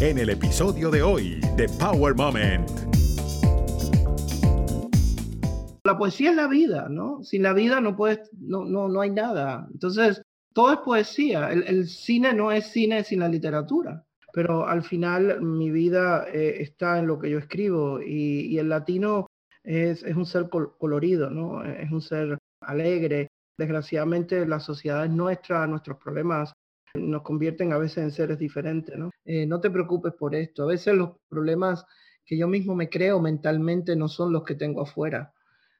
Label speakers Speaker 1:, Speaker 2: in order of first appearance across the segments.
Speaker 1: en el episodio de hoy de Power Moment.
Speaker 2: La poesía es la vida, ¿no? Sin la vida no puedes, no, no, no hay nada. Entonces, todo es poesía. El, cine no es cine sin la literatura, pero al final mi vida eh, está en lo que yo escribo y, el latino es, es un ser colorido, ¿no? Es un ser alegre. Desgraciadamente la sociedad es nuestra, nuestros problemas nos convierten a veces en seres diferentes, ¿no? Eh, no te preocupes por esto. A veces los problemas que yo mismo me creo mentalmente no son los que tengo afuera.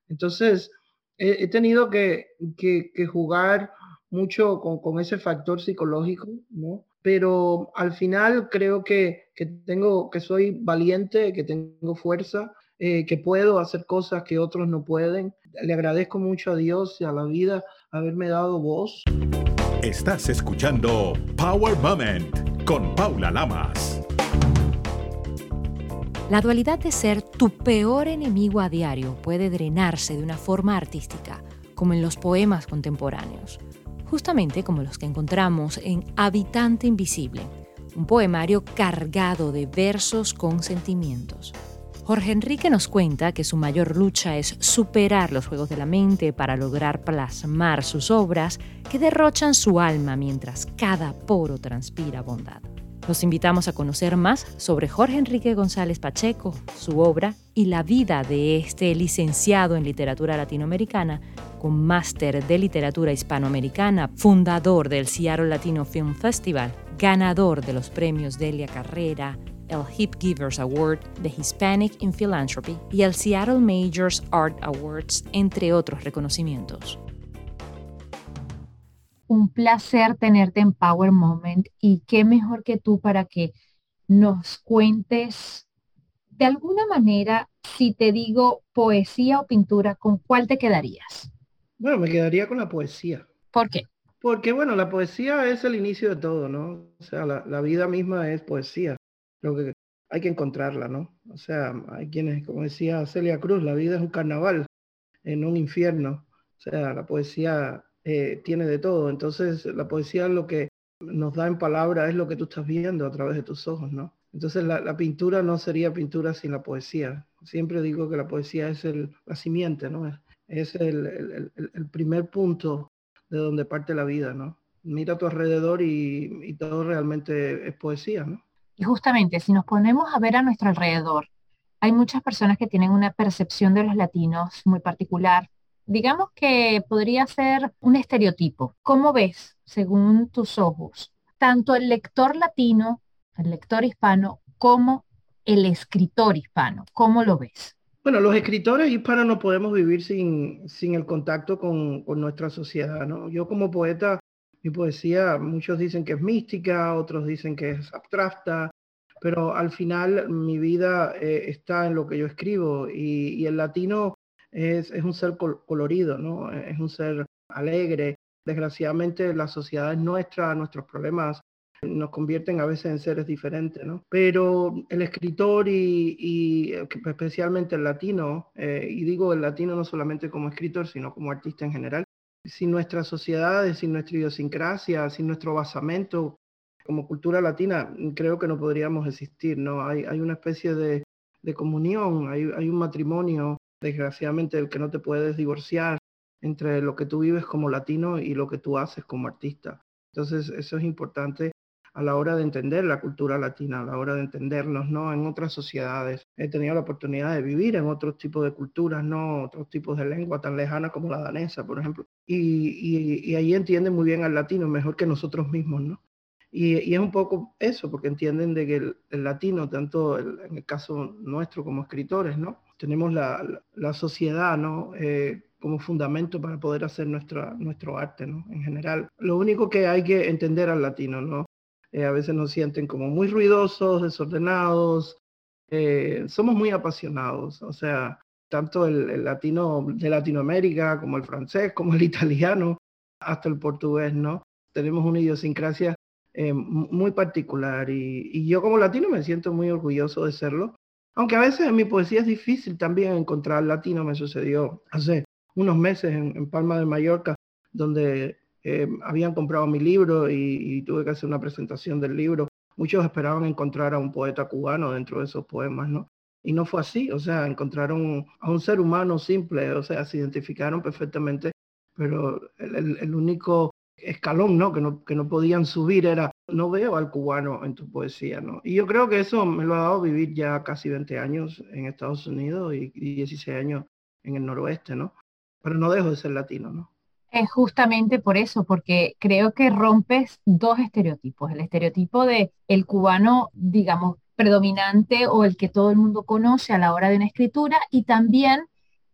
Speaker 2: Entonces, he, tenido que, jugar mucho con, ese factor psicológico, ¿no? Pero al final creo que, que tengo, que soy valiente, que tengo fuerza, eh, que puedo hacer cosas que otros no pueden. Le agradezco mucho a Dios y a la vida haberme dado voz.
Speaker 1: Estás escuchando Power Moment con Paula Lamas.
Speaker 3: La dualidad de ser tu peor enemigo a diario puede drenarse de una forma artística, como en los poemas contemporáneos, justamente como los que encontramos en Habitante Invisible, un poemario cargado de versos con sentimientos. Jorge Enrique nos cuenta que su mayor lucha es superar los juegos de la mente para lograr plasmar sus obras que derrochan su alma mientras cada poro transpira bondad. Los invitamos a conocer más sobre Jorge Enrique González Pacheco, su obra y la vida de este licenciado en literatura latinoamericana con máster de literatura hispanoamericana, fundador del Seattle Latino Film Festival, ganador de los premios Delia Carrera, el Hip Givers Award de Hispanic in Philanthropy y el Seattle Majors Art Awards, entre otros reconocimientos.
Speaker 4: Un placer tenerte en Power Moment y qué mejor que tú para que nos cuentes de alguna manera, si te digo poesía o pintura, ¿con cuál te quedarías?
Speaker 2: Bueno, me quedaría con la poesía.
Speaker 4: ¿Por qué?
Speaker 2: Porque, bueno, la poesía es el inicio de todo, ¿no? O sea, la, la vida misma es poesía lo que hay que encontrarla, ¿no? O sea, hay quienes, como decía Celia Cruz, la vida es un carnaval en un infierno. O sea, la poesía eh, tiene de todo. Entonces, la poesía lo que nos da en palabra es lo que tú estás viendo a través de tus ojos, ¿no? Entonces, la, pintura no sería pintura sin la poesía. Siempre digo que la poesía es el, la simiente, ¿no? Es el, primer punto de donde parte la vida, ¿no? Mira a tu alrededor y, y todo realmente es poesía, ¿no?
Speaker 4: Y justamente, si nos ponemos a ver a nuestro alrededor, hay muchas personas que tienen una percepción de los latinos muy particular. Digamos que podría ser un estereotipo. ¿Cómo ves, según tus ojos, tanto el lector latino, el lector hispano, como el escritor hispano? ¿Cómo lo ves?
Speaker 2: Bueno, los escritores hispanos no podemos vivir sin, sin el contacto con, con, nuestra sociedad, ¿no? Yo como poeta mi poesía, muchos dicen que es mística, otros dicen que es abstracta, pero al final mi vida eh, está en lo que yo escribo y, el latino es, un ser colorido, ¿no? Es un ser alegre. Desgraciadamente la sociedad es nuestra, nuestros problemas nos convierten a veces en seres diferentes, ¿no? Pero el escritor y, especialmente el latino, eh, y digo el latino no solamente como escritor, sino como artista en general, sin nuestras sociedades, sin nuestra idiosincrasia, sin nuestro basamento como cultura latina, creo que no podríamos existir, ¿no? Hay, hay una especie de, de comunión, hay, hay, un matrimonio, desgraciadamente, del que no te puedes divorciar entre lo que tú vives como latino y lo que tú haces como artista. Entonces, eso es importante a la hora de entender la cultura latina, a la hora de entendernos, ¿no? En otras sociedades. He tenido la oportunidad de vivir en otros tipos de culturas, ¿no? Otros tipos de lengua tan lejanas como la danesa, por ejemplo. Y, y, ahí entienden muy bien al latino, mejor que nosotros mismos, ¿no? Y, es un poco eso, porque entienden de que el, latino, tanto en el caso nuestro como escritores, ¿no? Tenemos la, la, sociedad, ¿no? Eh, como fundamento para poder hacer nuestra, nuestro arte, ¿no? En general. Lo único que hay que entender al latino, ¿no? Eh, a veces nos sienten como muy ruidosos, desordenados. Eh, somos muy apasionados, o sea, tanto el, latino de Latinoamérica como el francés, como el italiano, hasta el portugués, ¿no? Tenemos una idiosincrasia eh, muy particular y, yo como latino me siento muy orgulloso de serlo. Aunque a veces en mi poesía es difícil también encontrar latino, me sucedió hace unos meses en, en Palma de Mallorca, donde eh, habían comprado mi libro y, tuve que hacer una presentación del libro muchos esperaban encontrar a un poeta cubano dentro de esos poemas, ¿no? Y no fue así, o sea, encontraron a un ser humano simple, o sea, se identificaron perfectamente, pero el, único escalón, ¿no? Que, ¿no? que no podían subir era, no veo al cubano en tu poesía, ¿no? Y yo creo que eso me lo ha dado vivir ya casi 20 años en Estados Unidos y, y 16 años en el noroeste, ¿no? Pero no dejo de ser latino, ¿no?
Speaker 4: Es justamente por eso, porque creo que rompes dos estereotipos. El estereotipo de el cubano, digamos, predominante o el que todo el mundo conoce a la hora de una escritura y también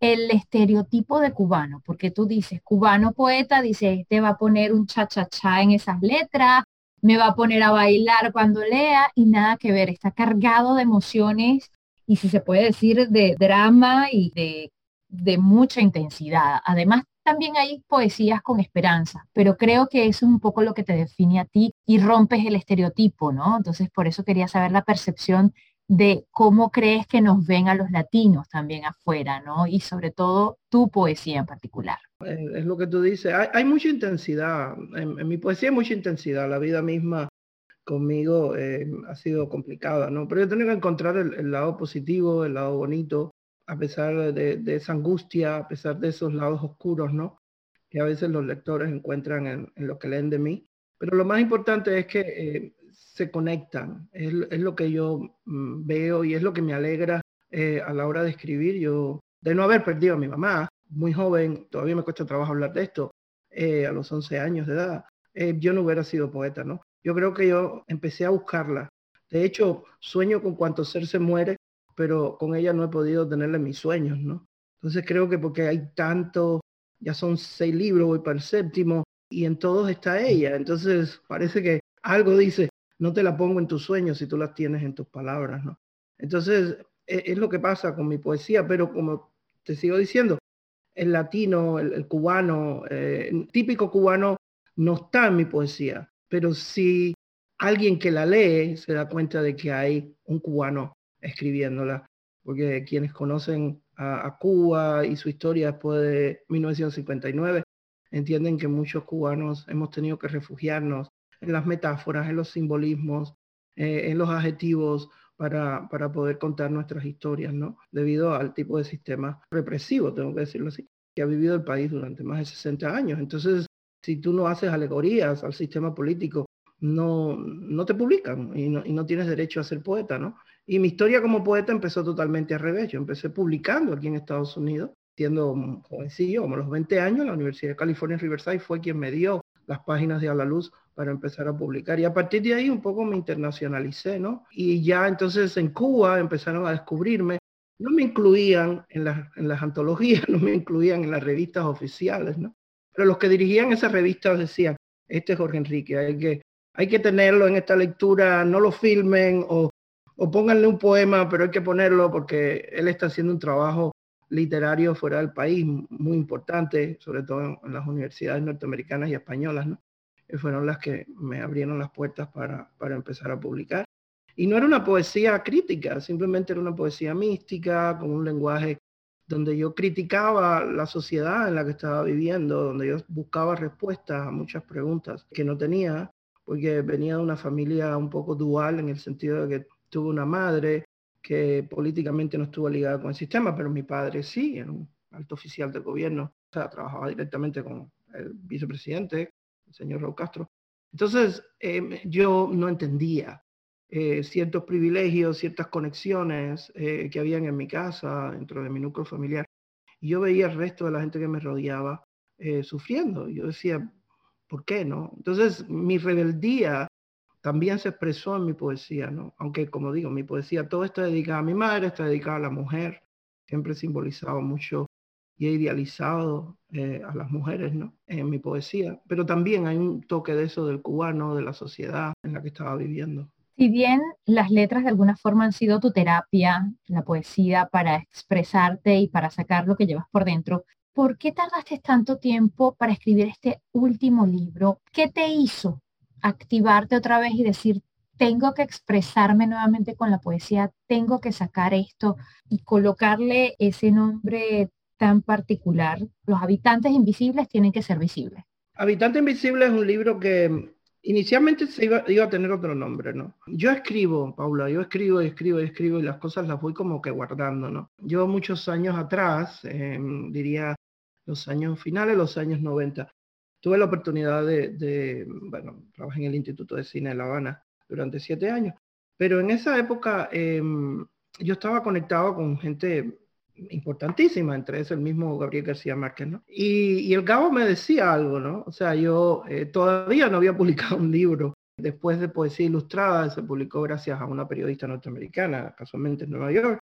Speaker 4: el estereotipo de cubano, porque tú dices, cubano poeta, dice, este va a poner un cha-cha-cha en esas letras, me va a poner a bailar cuando lea y nada que ver, está cargado de emociones y si se puede decir de drama y de, de mucha intensidad. Además, también hay poesías con esperanza, pero creo que es un poco lo que te define a ti y rompes el estereotipo, ¿no? Entonces, por eso quería saber la percepción de cómo crees que nos ven a los latinos también afuera, ¿no? Y sobre todo tu poesía en particular.
Speaker 2: Eh, es lo que tú dices, hay, mucha intensidad, en, mi poesía hay mucha intensidad, la vida misma conmigo eh, ha sido complicada, ¿no? Pero yo tengo que encontrar el lado positivo, el lado bonito, a pesar de, esa angustia, a pesar de esos lados oscuros, ¿no? Que a veces los lectores encuentran en, lo que leen de mí. Pero lo más importante es que eh, se conectan, es, lo que yo mm, veo y es lo que me alegra eh, a la hora de escribir. Yo, de no haber perdido a mi mamá, muy joven, todavía me cuesta trabajo hablar de esto, eh, a los 11 años de edad, yo no hubiera sido poeta, ¿no? Yo creo que yo empecé a buscarla. De hecho, sueño con cuanto ser se muere pero con ella no he podido tenerle mis sueños, ¿no? Entonces creo que porque hay tanto, ya son seis libros, voy para el séptimo, y en todos está ella. Entonces parece que algo dice, no te la pongo en tus sueños si tú las tienes en tus palabras, ¿no? Entonces e, es, lo que pasa con mi poesía, pero como te sigo diciendo, el latino, el, cubano, eh, el típico cubano no está en mi poesía, pero si alguien que la lee se da cuenta de que hay un cubano escribiéndola, porque quienes conocen a, Cuba y su historia después de 1959 entienden que muchos cubanos hemos tenido que refugiarnos en las metáforas, en los simbolismos, eh, en los adjetivos para, para poder contar nuestras historias, ¿no? Debido al tipo de sistema represivo, tengo que decirlo así, que ha vivido el país durante más de 60 años. Entonces, si tú no haces alegorías al sistema político, no, no te publican y no, y no tienes derecho a ser poeta, ¿no? Y mi historia como poeta empezó totalmente al revés. Yo empecé publicando aquí en Estados Unidos, siendo jovencillo, como los 20 años, la Universidad de California en Riverside fue quien me dio las páginas de A la Luz para empezar a publicar. Y a partir de ahí un poco me internacionalicé, ¿no? Y ya entonces en Cuba empezaron a descubrirme. No me incluían en las, en las antologías, no me incluían en las revistas oficiales, ¿no? Pero los que dirigían esas revistas decían, este es Jorge Enrique, hay que, hay que tenerlo en esta lectura, no lo filmen o o pónganle un poema, pero hay que ponerlo porque él está haciendo un trabajo literario fuera del país muy importante, sobre todo en, las universidades norteamericanas y españolas, ¿no? Fueron las que me abrieron las puertas para, para empezar a publicar. Y no era una poesía crítica, simplemente era una poesía mística, con un lenguaje donde yo criticaba la sociedad en la que estaba viviendo, donde yo buscaba respuestas a muchas preguntas que no tenía, porque venía de una familia un poco dual en el sentido de que tuve una madre que políticamente no estuvo ligada con el sistema, pero mi padre sí, era un alto oficial del gobierno, o sea, trabajaba directamente con el vicepresidente, el señor Raúl Castro. Entonces, em, yo no entendía eh, ciertos privilegios, ciertas conexiones eh, que habían en mi casa, dentro de mi núcleo familiar. Yo veía el resto de la gente que me rodeaba eh, sufriendo. Yo decía, ¿por qué no? Entonces, mi rebeldía también se expresó en mi poesía, ¿no? Aunque, como digo, mi poesía todo está dedicada a mi madre, está dedicada a la mujer, siempre simbolizaba mucho y he idealizado eh, a las mujeres, ¿no? En mi poesía, pero también hay un toque de eso del cubano, de la sociedad en la que estaba viviendo.
Speaker 4: Si bien las letras de alguna forma han sido tu terapia, la poesía para expresarte y para sacar lo que llevas por dentro, ¿por qué tardaste tanto tiempo para escribir este último libro? ¿Qué te hizo activarte otra vez y decir, tengo que expresarme nuevamente con la poesía, tengo que sacar esto y colocarle ese nombre tan particular. Los habitantes invisibles tienen que ser visibles.
Speaker 2: Habitante Invisible es un libro que Inicialmente se iba, a tener otro nombre, ¿no? Yo escribo, Paula, yo escribo y escribo y escribo y las cosas las voy como que guardando, ¿no? Yo muchos años atrás, em, diría los años finales, los años 90, tuve la oportunidad de, de, bueno, trabajé en el Instituto de Cine de La Habana durante siete años, pero en esa época em, yo estaba conectado con gente importantísima, entre eso el mismo Gabriel García Márquez, ¿no? Y, el Gabo me decía algo, ¿no? O sea, yo eh, todavía no había publicado un libro. Después de Poesía Ilustrada, se publicó gracias a una periodista norteamericana, casualmente en Nueva York.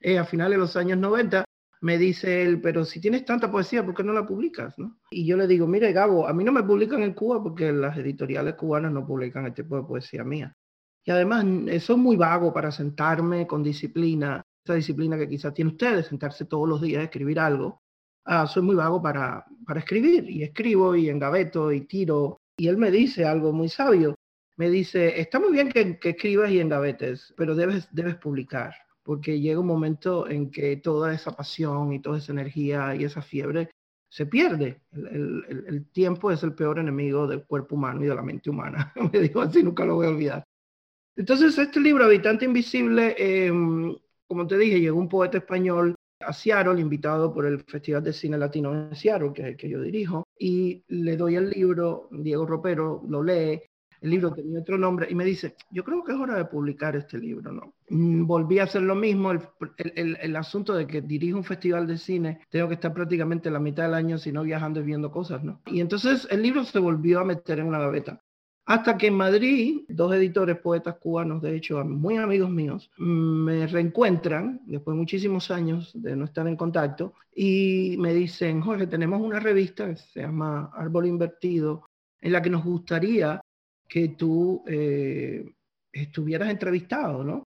Speaker 2: Eh, a finales de los años 90, me dice él, pero si tienes tanta poesía, ¿por qué no la publicas? ¿no? Y yo le digo, mire Gabo, a mí no me publican en Cuba porque las editoriales cubanas no publican este tipo de poesía mía. Y además, eso es muy vago para sentarme con disciplina disciplina que quizás tiene ustedes, sentarse todos los días a escribir algo. Ah, soy muy vago para, para escribir y escribo y engaveto y tiro. Y él me dice algo muy sabio. Me dice, está muy bien que, escribas y engavetes, pero debes, debes publicar, porque llega un momento en que toda esa pasión y toda esa energía y esa fiebre se pierde. El, el, tiempo es el peor enemigo del cuerpo humano y de la mente humana. Me dijo así, nunca lo voy a olvidar. Entonces, este libro, Habitante Invisible, eh, como te dije, llegó un poeta español a Seattle, invitado por el Festival de Cine Latino en Seattle, que es el que yo dirijo, y le doy el libro, Diego Ropero lo lee, el libro tenía otro nombre, y me dice, yo creo que es hora de publicar este libro, ¿no? Mm, volví a hacer lo mismo, el, el, el, asunto de que dirijo un festival de cine, tengo que estar prácticamente la mitad del año, si no viajando y viendo cosas, ¿no? Y entonces el libro se volvió a meter en una gaveta. Hasta que en Madrid, dos editores, poetas cubanos, de hecho, muy amigos míos, me reencuentran después de muchísimos años de no estar en contacto y me dicen, Jorge, tenemos una revista que se llama Árbol Invertido, en la que nos gustaría que tú eh, estuvieras entrevistado, ¿no?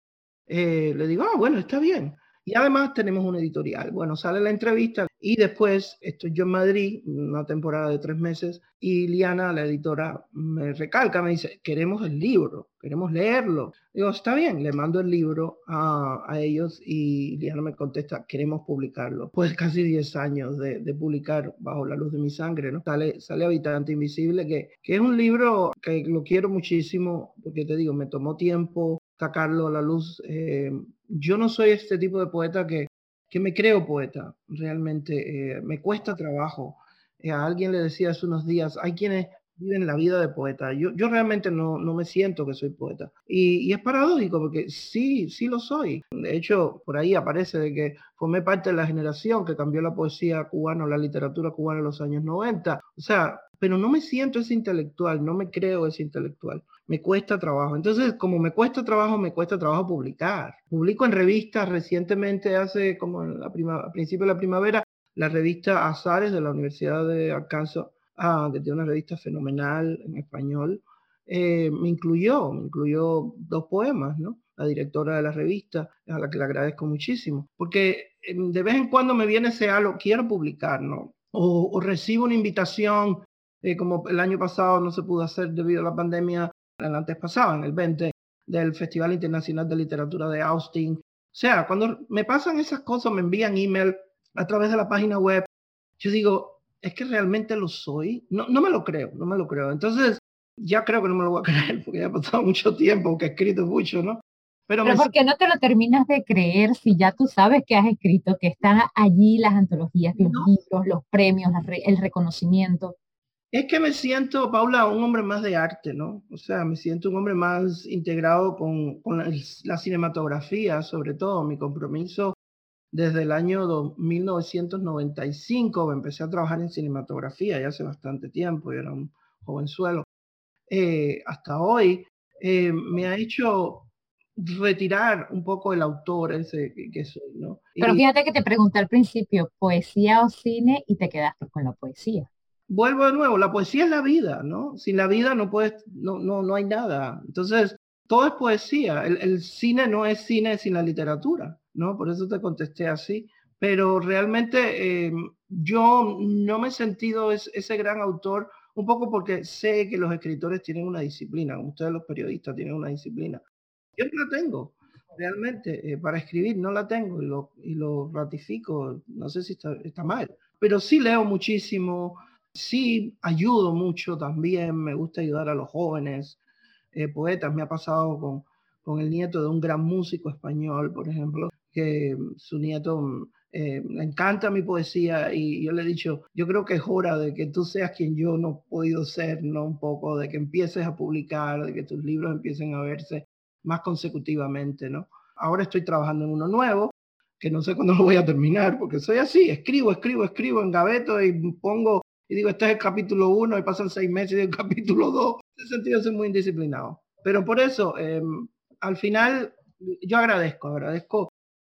Speaker 2: Eh, le digo, ah, bueno, está bien. Y además tenemos un editorial. Bueno, sale la entrevista y después estoy yo en Madrid, una temporada de tres meses, y Liana, la editora, me recalca, me dice, queremos el libro, queremos leerlo. Digo, está bien, le mando el libro a, a ellos y Liana me contesta, queremos publicarlo. Pues casi 10 años de, de, publicar Bajo la luz de mi sangre, ¿no? Sale, sale Habitante Invisible, que, que es un libro que lo quiero muchísimo, porque te digo, me tomó tiempo sacarlo a la luz. Eh, yo no soy este tipo de poeta que, que me creo poeta, realmente eh, me cuesta trabajo. Eh, a alguien le decía hace unos días, hay quienes viven la vida de poeta. Yo, yo realmente no, no me siento que soy poeta. Y, es paradójico porque sí, sí lo soy. De hecho, por ahí aparece de que formé parte de la generación que cambió la poesía cubana, la literatura cubana en los años 90. O sea, pero no me siento ese intelectual, no me creo ese intelectual me cuesta trabajo. Entonces, como me cuesta trabajo, me cuesta trabajo publicar. Publico en revistas recientemente, hace como la principio de la primavera, la revista Azares de la Universidad de Arkansas, ah, que tiene una revista fenomenal en español, eh, me incluyó, me incluyó dos poemas, ¿no? La directora de la revista, a la que le agradezco muchísimo, porque em, de vez en cuando me viene ese halo, quiero publicar, ¿no? O, o recibo una invitación, eh, como el año pasado no se pudo hacer debido a la pandemia, el antes pasado, en el 20, del Festival Internacional de Literatura de Austin. O sea, cuando me pasan esas cosas, me envían email a través de la página web, yo digo, es que realmente lo soy. No, no me lo creo, no me lo creo. Entonces, ya creo que no me lo voy a creer porque ya ha pasado mucho tiempo, que he escrito mucho, ¿no?
Speaker 4: Pero, Pero ¿por qué no te lo terminas de creer si ya tú sabes que has escrito, que están allí las antologías, los libros, los premios, el reconocimiento?
Speaker 2: Es que me siento, Paula, un hombre más de arte, ¿no? O sea, me siento un hombre más integrado con, con la, cinematografía, sobre todo. Mi compromiso desde el año 1995, empecé a trabajar en cinematografía ya hace bastante tiempo, yo era un jovenzuelo. Eh, hasta hoy eh, me ha hecho retirar un poco el autor ese que, soy, ¿no?
Speaker 4: Pero fíjate que te pregunté al principio, poesía o cine, y te quedaste con la poesía
Speaker 2: vuelvo de nuevo, la poesía es la vida, ¿no? Sin la vida no puedes, no, no, no hay nada. Entonces, todo es poesía. El, cine no es cine sin la literatura, ¿no? Por eso te contesté así. Pero realmente eh, yo no me he sentido ese gran autor, un poco porque sé que los escritores tienen una disciplina, como ustedes los periodistas tienen una disciplina. Yo no la tengo, realmente, eh, para escribir no la tengo y lo, y lo ratifico, no sé si está, está mal, pero sí leo muchísimo, Sí, ayudo mucho también, me gusta ayudar a los jóvenes eh, poetas. Me ha pasado con, con el nieto de un gran músico español, por ejemplo, que su nieto eh, le encanta mi poesía y yo le he dicho, yo creo que es hora de que tú seas quien yo no he podido ser, ¿no? Un poco, de que empieces a publicar, de que tus libros empiecen a verse más consecutivamente, ¿no? Ahora estoy trabajando en uno nuevo, que no sé cuándo lo voy a terminar, porque soy así, escribo, escribo, escribo en gaveto y pongo y digo, este es el capítulo 1 y pasan seis meses y el capítulo 2. En ese sentido soy muy indisciplinado. Pero por eso, em, al final, yo agradezco, agradezco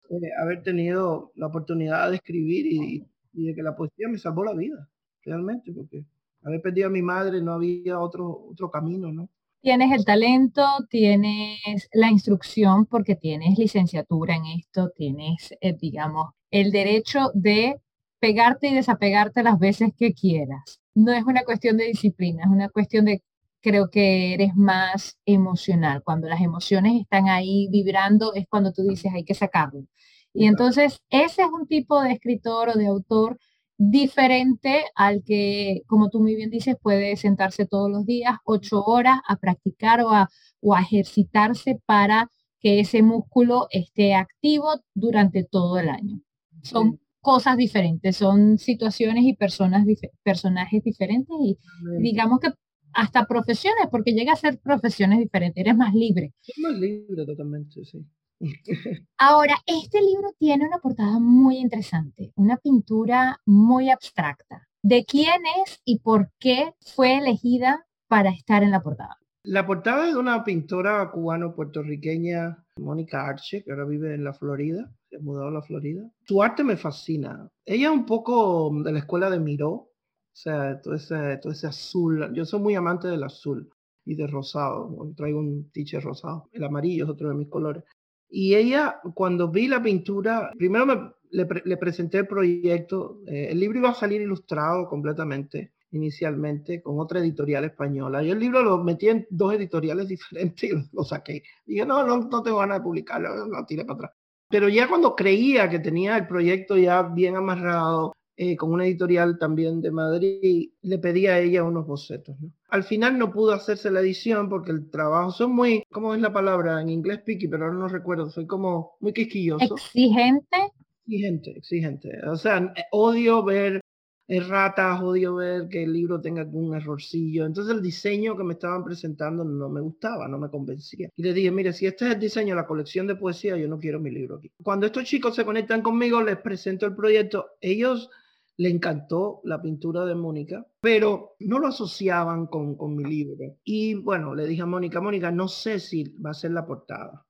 Speaker 2: eh, haber tenido la oportunidad de escribir y, de que la poesía me salvó la vida, realmente, porque haber perdido a mi madre no había otro, otro camino, ¿no?
Speaker 4: Tienes el talento, tienes la instrucción porque tienes licenciatura en esto, tienes, eh, digamos, el derecho de pegarte y desapegarte las veces que quieras. No es una cuestión de disciplina, es una cuestión de, creo que eres más emocional. Cuando las emociones están ahí vibrando es cuando tú dices hay que sacarlo. Y entonces ese es un tipo de escritor o de autor diferente al que, como tú muy bien dices, puede sentarse todos los días, ocho horas, a practicar o a, o a ejercitarse para que ese músculo esté activo durante todo el año. Son cosas diferentes, son situaciones y personas, personajes diferentes y digamos que hasta profesiones, porque llega a ser profesiones diferentes, eres más libre.
Speaker 2: más libre totalmente, sí.
Speaker 4: Ahora, este libro tiene una portada muy interesante, una pintura muy abstracta. ¿De quién es y por qué fue elegida para estar en la portada?
Speaker 2: La portada es de una pintora cubano-puertorriqueña, Mónica Arche, que ahora vive en la Florida mudado a la Florida. Su arte me fascina. Ella es un poco de la escuela de Miró, o sea, todo ese, todo ese azul. Yo soy muy amante del azul y de rosado. traigo un teacher rosado. El amarillo es otro de mis colores. Y ella, cuando vi la pintura, primero me, le, presenté el proyecto. Eh, el libro iba a salir ilustrado completamente inicialmente con otra editorial española. Yo el libro lo metí en dos editoriales diferentes y lo, saqué. Dije, no, no, no tengo ganas de publicarlo, lo tiré para atrás. Pero ya cuando creía que tenía el proyecto ya bien amarrado, eh, con una editorial también de Madrid, le pedí a ella unos bocetos. Al final no pudo hacerse la edición porque el trabajo, son muy, ¿cómo es la palabra? En inglés picky, pero ahora no recuerdo, soy como muy quisquilloso.
Speaker 4: Exigente.
Speaker 2: Exigente, exigente. O sea, odio ver erratas, odio ver que el libro tenga algún errorcillo. Entonces el diseño que me estaban presentando no me gustaba, no me convencía. Y le dije, mire, si este es el diseño de la colección de poesía, yo no quiero mi libro aquí. Cuando estos chicos se conectan conmigo, les presento el proyecto. Ellos le encantó la pintura de Mónica, pero no lo asociaban con, con mi libro. Y bueno, le dije a Mónica, Mónica, no sé si va a ser la portada.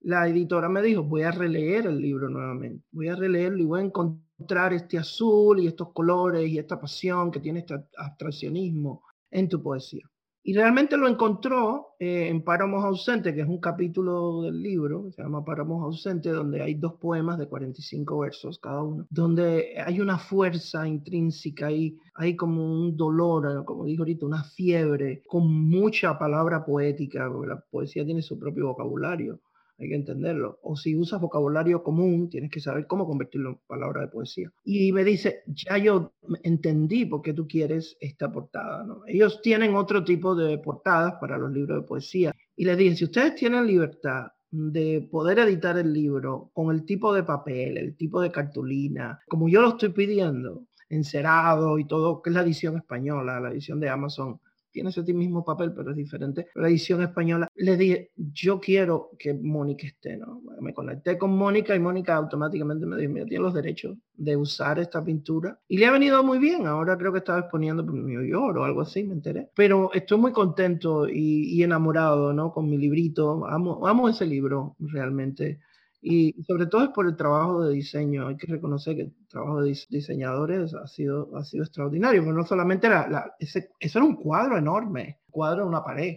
Speaker 2: La editora me dijo, voy a releer el libro nuevamente, voy a releerlo y voy a encontrar encontrar este azul y estos colores y esta pasión que tiene este abstraccionismo en tu poesía. Y realmente lo encontró eh, en Páramos Ausentes, que es un capítulo del libro, se llama Páramos Ausentes, donde hay dos poemas de 45 versos cada uno, donde hay una fuerza intrínseca y hay como un dolor, como dijo ahorita, una fiebre, con mucha palabra poética, porque la poesía tiene su propio vocabulario hay que entenderlo. O si usas vocabulario común, tienes que saber cómo convertirlo en palabra de poesía. Y me dice, ya yo entendí por qué tú quieres esta portada. ¿no? Ellos tienen otro tipo de portadas para los libros de poesía. Y les dije, si ustedes tienen libertad de poder editar el libro con el tipo de papel, el tipo de cartulina, como yo lo estoy pidiendo, encerado y todo, que es la edición española, la edición de Amazon, tiene ese mismo papel, pero es diferente. La edición española, le dije, yo quiero que Mónica esté, ¿no? Me conecté con Mónica y Mónica automáticamente me dijo, mira, tiene los derechos de usar esta pintura. Y le ha venido muy bien, ahora creo que estaba exponiendo por New York o algo así, me enteré. Pero estoy muy contento y, enamorado, ¿no? Con mi librito, amo ese libro realmente. Y sobre todo es por el trabajo de diseño. Hay que reconocer que el trabajo de diseñadores ha sido, ha sido extraordinario, pero no solamente era, la, ese, eso era un cuadro enorme, un cuadro en una pared.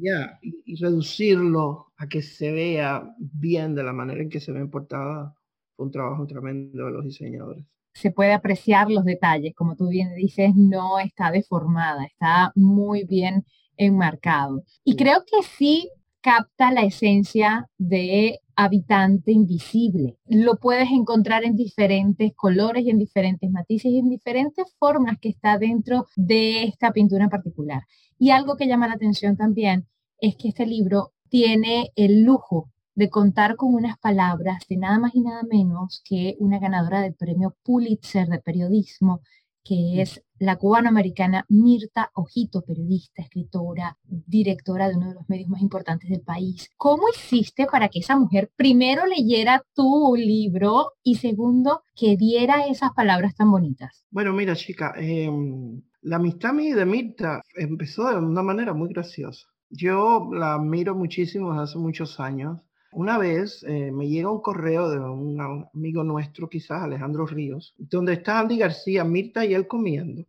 Speaker 2: Ya, y, reducirlo a que se vea bien de la manera en que se ve en portada fue un trabajo tremendo de los diseñadores.
Speaker 4: Se puede apreciar los detalles, como tú bien dices, no está deformada, está muy bien enmarcado. Y creo que sí capta la esencia de habitante invisible. Lo puedes encontrar en diferentes colores y en diferentes matices y en diferentes formas que está dentro de esta pintura particular. Y algo que llama la atención también es que este libro tiene el lujo de contar con unas palabras de nada más y nada menos que una ganadora del premio Pulitzer de periodismo, que es la cubanoamericana Mirta Ojito, periodista, escritora, directora de uno de los medios más importantes del país. ¿Cómo hiciste para que esa mujer primero leyera tu libro y segundo que diera esas palabras tan bonitas?
Speaker 2: Bueno, mira chica, em, la amistad mía de Mirta empezó de una manera muy graciosa. Yo la admiro muchísimo desde hace muchos años. Una vez eh, me llega un correo de un amigo nuestro, quizás Alejandro Ríos, donde está Andy García, Mirta y él comiendo.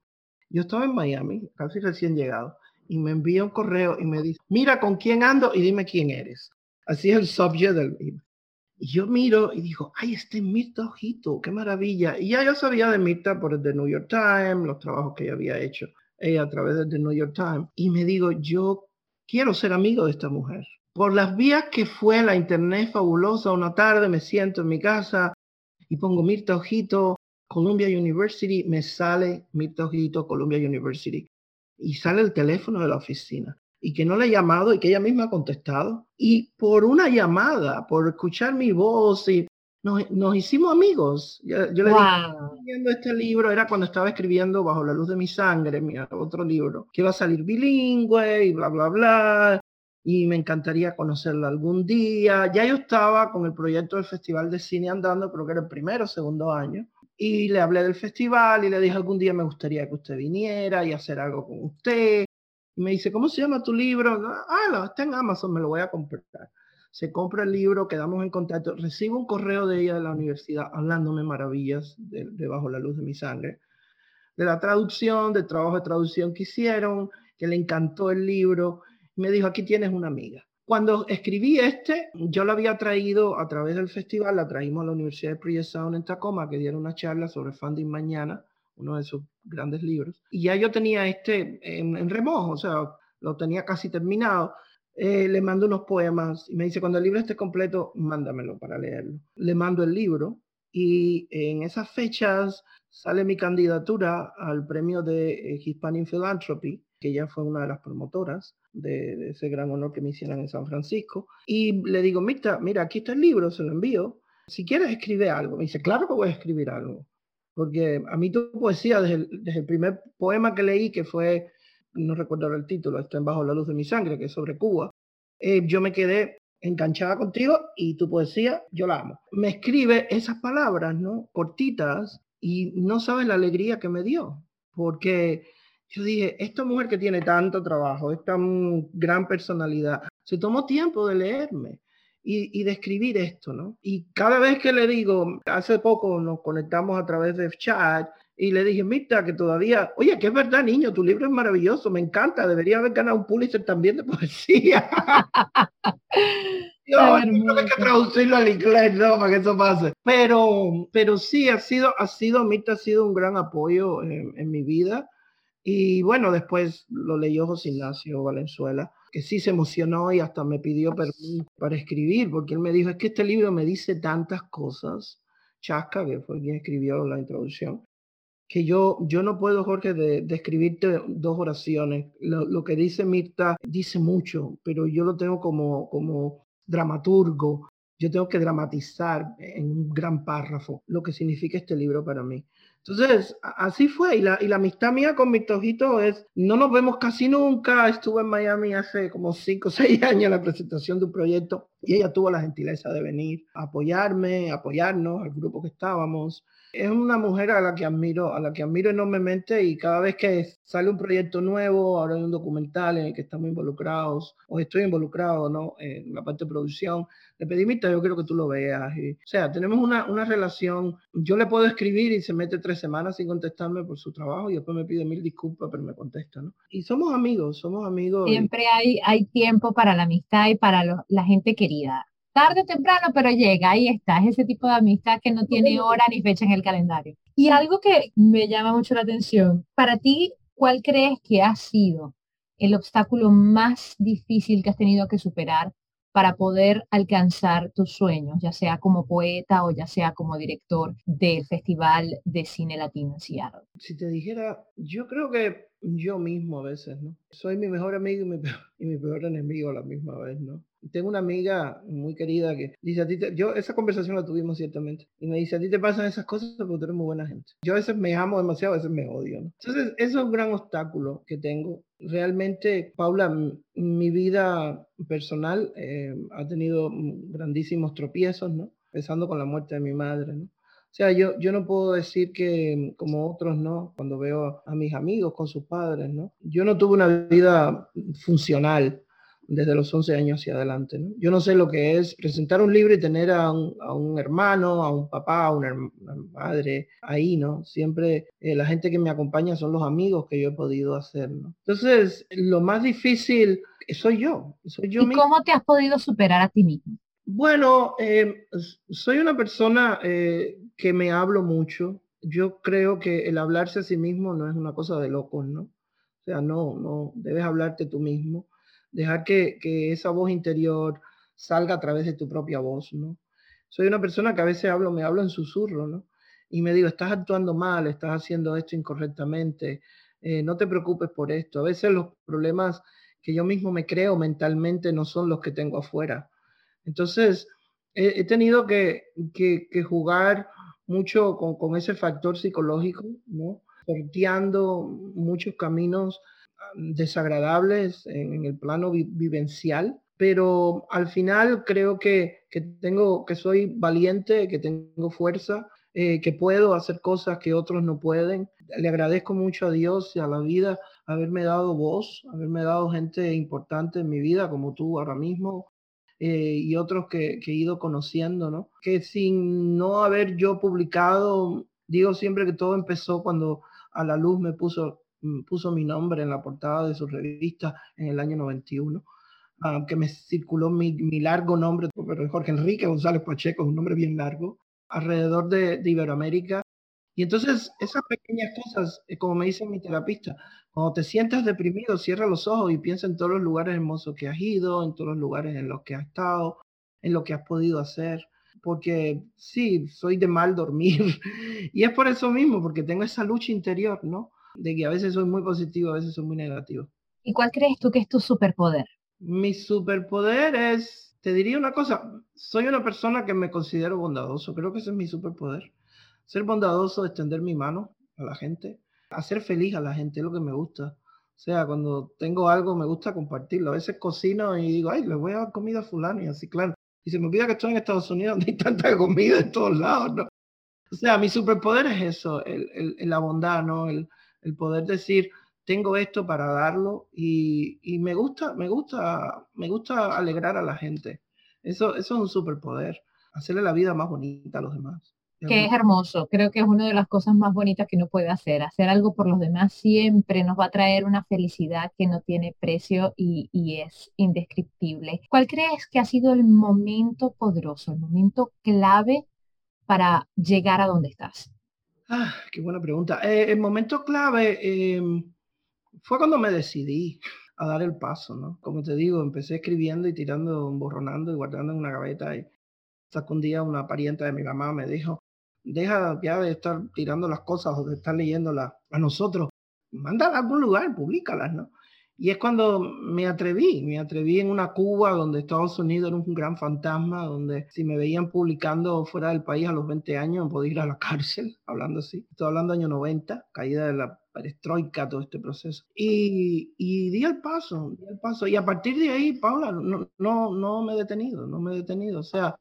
Speaker 2: Yo estaba en Miami, casi recién llegado, y me envía un correo y me dice, mira con quién ando y dime quién eres. Así es el subject del libro. Y yo miro y digo, ay, este es Mirta Ojito, qué maravilla. Y ya yo sabía de Mirta por el The New York Times, los trabajos que ella había hecho ella a través del The New York Times. Y me digo, yo quiero ser amigo de esta mujer. Por las vías que fue la internet fabulosa, una tarde me siento en mi casa y pongo Mirta Ojito, Columbia University, me sale Mirta Columbia University. Y sale el teléfono de la oficina. Y que no le he llamado y que ella misma ha contestado. Y por una llamada, por escuchar mi voz y nos, hicimos amigos. Yo, le dije, viendo este libro, era cuando estaba escribiendo Bajo la luz de mi sangre, mi otro libro, que iba a salir bilingüe y bla, bla, bla. Y me encantaría conocerla algún día. Ya yo estaba con el proyecto del Festival de Cine andando, creo que era el primero o segundo año. Y le hablé del festival y le dije, algún día me gustaría que usted viniera y hacer algo con usted. Y me dice, ¿cómo se llama tu libro? Ah, está en Amazon, me lo voy a comprar se compra el libro, quedamos en contacto, recibo un correo de ella de la universidad hablándome maravillas de, Bajo la luz de mi sangre, de la traducción, del trabajo de traducción que hicieron, que le encantó el libro, me dijo, aquí tienes una amiga. Cuando escribí este, yo la había traído a través del festival, la traímos a la Universidad de Puget Sound en Tacoma, que dieron una charla sobre Funding Mañana, uno de sus grandes libros. Y ya yo tenía este en, en remojo, o sea, lo tenía casi terminado. Eh, le mando unos poemas y me dice, cuando el libro esté completo, mándamelo para leerlo. Le mando el libro y en esas fechas sale mi candidatura al premio de eh, Hispanic Philanthropy, que ella fue una de las promotoras de, ese gran honor que me hicieron en San Francisco. Y le digo, mira, mira, aquí está el libro, se lo envío. Si quieres, escribe algo. Me dice, claro que voy a escribir algo. Porque a mí tu poesía, desde desde el primer poema que leí, que fue no recuerdo el título, está en Bajo la Luz de mi Sangre, que es sobre Cuba, eh, yo me quedé enganchada contigo y tu poesía, yo la amo. Me escribe esas palabras, ¿no? Cortitas y no sabes la alegría que me dio, porque yo dije, esta mujer que tiene tanto trabajo, esta gran personalidad, se tomó tiempo de leerme y, y de escribir esto, ¿no? Y cada vez que le digo, hace poco nos conectamos a través de chat y le dije, Mirta, que todavía, oye, que es verdad, niño, tu libro es maravilloso, me encanta, debería haber ganado un Pulitzer también de poesía. no, no hay que traducirlo al inglés, no, para que eso pase. Pero, pero sí, ha sido, ha sido, Mirta ha sido un gran apoyo en, en mi vida. Y bueno, después lo leyó José Ignacio Valenzuela, que sí se emocionó y hasta me pidió permiso para escribir, porque él me dijo, es que este libro me dice tantas cosas. Chasca, que fue quien escribió la introducción, que yo, yo no puedo, Jorge, describirte de dos oraciones. Lo, que dice Mirta dice mucho, pero yo lo tengo como, como dramaturgo. Yo tengo que dramatizar en un gran párrafo lo que significa este libro para mí. Entonces, así fue. Y la, y la amistad mía con mi tojito es, no nos vemos casi nunca. Estuve en Miami hace como cinco o seis años en la presentación de un proyecto y ella tuvo la gentileza de venir a apoyarme, apoyarnos al grupo que estábamos es una mujer a la que admiro, a la que admiro enormemente y cada vez que sale un proyecto nuevo, ahora hay un documental en el que estamos involucrados, o estoy involucrado, ¿no? En la parte de producción, le pedí yo quiero que tú lo veas. o sea, tenemos una, una relación, yo le puedo escribir y se mete tres semanas sin contestarme por su trabajo y después me pide mil disculpas, pero me contesta, ¿no? Y somos amigos, somos amigos.
Speaker 4: Siempre hay, hay tiempo para la amistad y para la gente querida tarde o temprano, pero llega, ahí está, es ese tipo de amistad que no tiene hora ni fecha en el calendario. Y algo que me llama mucho la atención, para ti, ¿cuál crees que ha sido el obstáculo más difícil que has tenido que superar para poder alcanzar tus sueños, ya sea como poeta o ya sea como director del Festival de Cine Latino en Seattle?
Speaker 2: Si te dijera, yo creo que yo mismo a veces, ¿no? Soy mi mejor amigo y mi peor, y mi peor enemigo a la misma vez, ¿no? Tengo una amiga muy querida que dice a ti, yo esa conversación la tuvimos ciertamente, y me dice, a ti te pasan esas cosas porque tú eres muy buena gente. Yo a veces me amo demasiado, a veces me odio, ¿no? Entonces, eso es un gran obstáculo que tengo. Realmente, Paula, mi vida personal eh, ha tenido grandísimos tropiezos, ¿no? Empezando con la muerte de mi madre, ¿no? O sea, yo, yo no puedo decir que como otros, ¿no? Cuando veo a mis amigos con sus padres, ¿no? Yo no tuve una vida funcional desde los 11 años hacia adelante. ¿no? Yo no sé lo que es presentar un libro y tener a un, a un hermano, a un papá, a una, madre ahí, ¿no? Siempre eh, la gente que me acompaña son los amigos que yo he podido hacer, ¿no? Entonces, lo más difícil soy yo, soy yo
Speaker 4: ¿Y cómo te has podido superar a ti mismo?
Speaker 2: Bueno, eh, soy una persona eh, que me hablo mucho. Yo creo que el hablarse a sí mismo no es una cosa de locos, ¿no? O sea, no, no, debes hablarte tú mismo dejar que, esa voz interior salga a través de tu propia voz, ¿no? Soy una persona que a veces hablo, me hablo en susurro, ¿no? Y me digo, estás actuando mal, estás haciendo esto incorrectamente, eh, no te preocupes por esto. A veces los problemas que yo mismo me creo mentalmente no son los que tengo afuera. Entonces, he, tenido que, jugar mucho con, con, ese factor psicológico, ¿no? Sorteando muchos caminos desagradables en, el plano vivencial, pero al final creo que, que, tengo, que soy valiente, que tengo fuerza, eh, que puedo hacer cosas que otros no pueden. Le agradezco mucho a Dios y a la vida haberme dado voz, haberme dado gente importante en mi vida, como tú ahora mismo, eh, y otros que, que, he ido conociendo, ¿no? Que sin no haber yo publicado, digo siempre que todo empezó cuando a la luz me puso puso mi nombre en la portada de su revista en el año 91, que me circuló mi, mi, largo nombre, Jorge Enrique González Pacheco, un nombre bien largo, alrededor de, de Iberoamérica. Y entonces esas pequeñas cosas, eh, como me dice mi terapista, cuando te sientas deprimido, cierra los ojos y piensa en todos los lugares hermosos que has ido, en todos los lugares en los que has estado, en lo que has podido hacer. Porque sí, soy de mal dormir. y es por eso mismo, porque tengo esa lucha interior, ¿no? De que a veces soy muy positivo, a veces soy muy negativo.
Speaker 4: ¿Y cuál crees tú que es tu superpoder?
Speaker 2: Mi superpoder es, te diría una cosa, soy una persona que me considero bondadoso, creo que ese es mi superpoder. Ser bondadoso, extender mi mano a la gente, hacer feliz a la gente, es lo que me gusta. O sea, cuando tengo algo me gusta compartirlo. A veces cocino y digo, ay, le voy a dar comida a fulano y así, claro. Y se me olvida que estoy en Estados Unidos donde hay tanta comida en todos lados, ¿no? O sea, mi superpoder es eso, el, el, la bondad, ¿no? El, el poder decir, tengo esto para darlo y, me gusta, me gusta, me gusta alegrar a la gente. Eso, eso es un superpoder, hacerle la vida más bonita a los demás.
Speaker 4: Que es hermoso, creo que es una de las cosas más bonitas que uno puede hacer. Hacer algo por los demás siempre nos va a traer una felicidad que no tiene precio y, y es indescriptible. ¿Cuál crees que ha sido el momento poderoso, el momento clave para llegar a donde estás?
Speaker 2: Ah, qué buena pregunta. Eh, el momento clave em, fue cuando me decidí a dar el paso, ¿no? Como te digo, empecé escribiendo y tirando, borronando y guardando en una gaveta y hasta un día una pariente de mi mamá me dijo, deja ya de estar tirando las cosas o de estar leyéndolas a nosotros, manda a algún lugar, públicalas, ¿no? Y es cuando me atreví, me atreví en una Cuba donde Estados Unidos era un gran fantasma, donde si me veían publicando fuera del país a los 20 años, podía ir a la cárcel, hablando así. Estoy hablando año 90, caída de la perestroika, todo este proceso. Y, y di el paso, di el paso. Y a partir de ahí, Paula, no, no, no me he detenido, no me he detenido. O sea,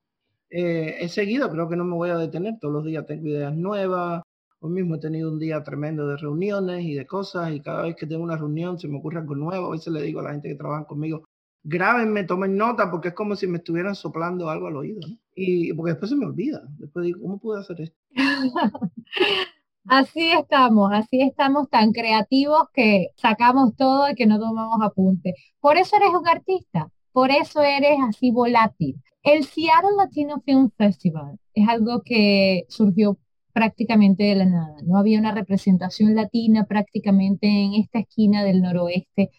Speaker 2: eh, he seguido, creo que no me voy a detener. Todos los días tengo ideas nuevas, Hoy mismo he tenido un día tremendo de reuniones y de cosas y cada vez que tengo una reunión se me ocurre algo nuevo. A veces le digo a la gente que trabaja conmigo, grábenme, tomen nota porque es como si me estuvieran soplando algo al oído. Y porque después se me olvida. Después digo, ¿cómo pude hacer esto?
Speaker 4: Así estamos, así estamos tan creativos que sacamos todo y que no tomamos apunte. Por eso eres un artista, por eso eres así volátil. El Seattle Latino Film Festival es algo que surgió prácticamente de la nada. No había una representación latina prácticamente en esta esquina del noroeste.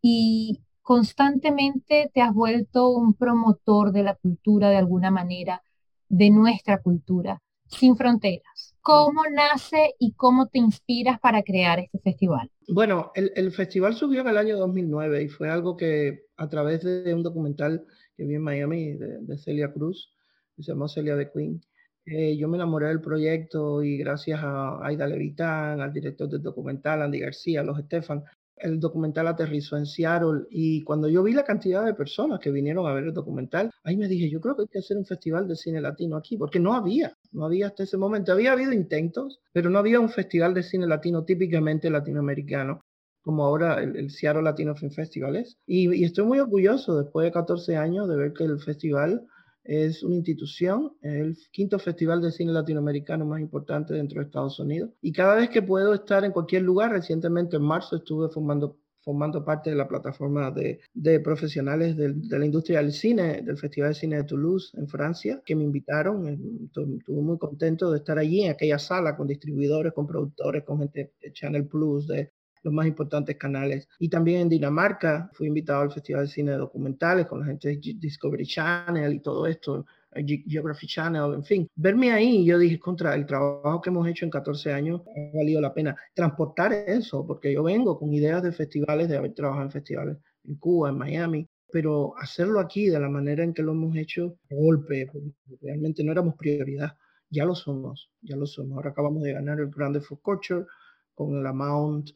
Speaker 4: Y constantemente te has vuelto un promotor de la cultura de alguna manera, de nuestra cultura, sin fronteras. ¿Cómo nace y cómo te inspiras para crear este festival?
Speaker 2: Bueno, el, festival surgió en el año 2009 y fue algo que a través de un documental que vi en Miami de, Celia Cruz, que se llamó Celia de Queen, eh, yo me enamoré del proyecto y gracias a Aida Levitán, al director del documental, Andy García, los Estefan, el documental aterrizó en Seattle y cuando yo vi la cantidad de personas que vinieron a ver el documental, ahí me dije, yo creo que hay que hacer un festival de cine latino aquí, porque no había, no había hasta ese momento. Había habido intentos, pero no había un festival de cine latino típicamente latinoamericano como ahora el, Seattle Latino Film Festival es. Y, estoy muy orgulloso después de 14 años de ver que el festival es una institución, el quinto festival de cine latinoamericano más importante dentro de Estados Unidos. Y cada vez que puedo estar en cualquier lugar, recientemente en marzo estuve formando formando parte de la plataforma de, de profesionales de, de, la industria del cine, del Festival de Cine de Toulouse en Francia, que me invitaron. Estuve muy contento de estar allí en aquella sala con distribuidores, con productores, con gente de Channel Plus, de los más importantes canales. Y también en Dinamarca fui invitado al Festival de Cine Documentales con la gente de Discovery Channel y todo esto, Geography Channel, en fin. Verme ahí, yo dije, contra el trabajo que hemos hecho en 14 años, ha valido la pena transportar eso, porque yo vengo con ideas de festivales, de haber trabajado en festivales en Cuba, en Miami, pero hacerlo aquí de la manera en que lo hemos hecho, golpe, realmente no éramos prioridad. Ya lo somos, ya lo somos. Ahora acabamos de ganar el Grande for Culture con el Amount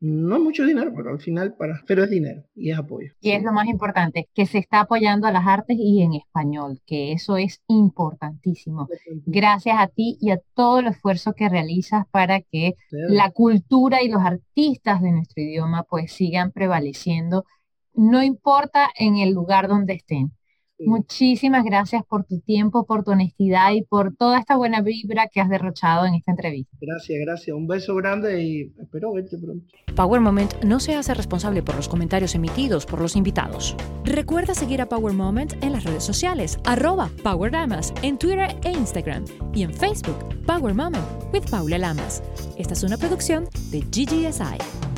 Speaker 2: no es mucho dinero, pero al final, para, pero es dinero y es apoyo.
Speaker 4: Y es lo más importante, que se está apoyando a las artes y en español, que eso es importantísimo. Gracias a ti y a todo el esfuerzo que realizas para que la cultura y los artistas de nuestro idioma pues sigan prevaleciendo, no importa en el lugar donde estén. Muchísimas gracias por tu tiempo, por tu honestidad y por toda esta buena vibra que has derrochado en esta entrevista.
Speaker 2: Gracias, gracias. Un beso grande y espero verte pronto.
Speaker 3: Power Moment no se hace responsable por los comentarios emitidos por los invitados. Recuerda seguir a Power Moment en las redes sociales, arroba Power Lamas, en Twitter e Instagram y en Facebook, Power Moment with Paula Lamas. Esta es una producción de GGSI.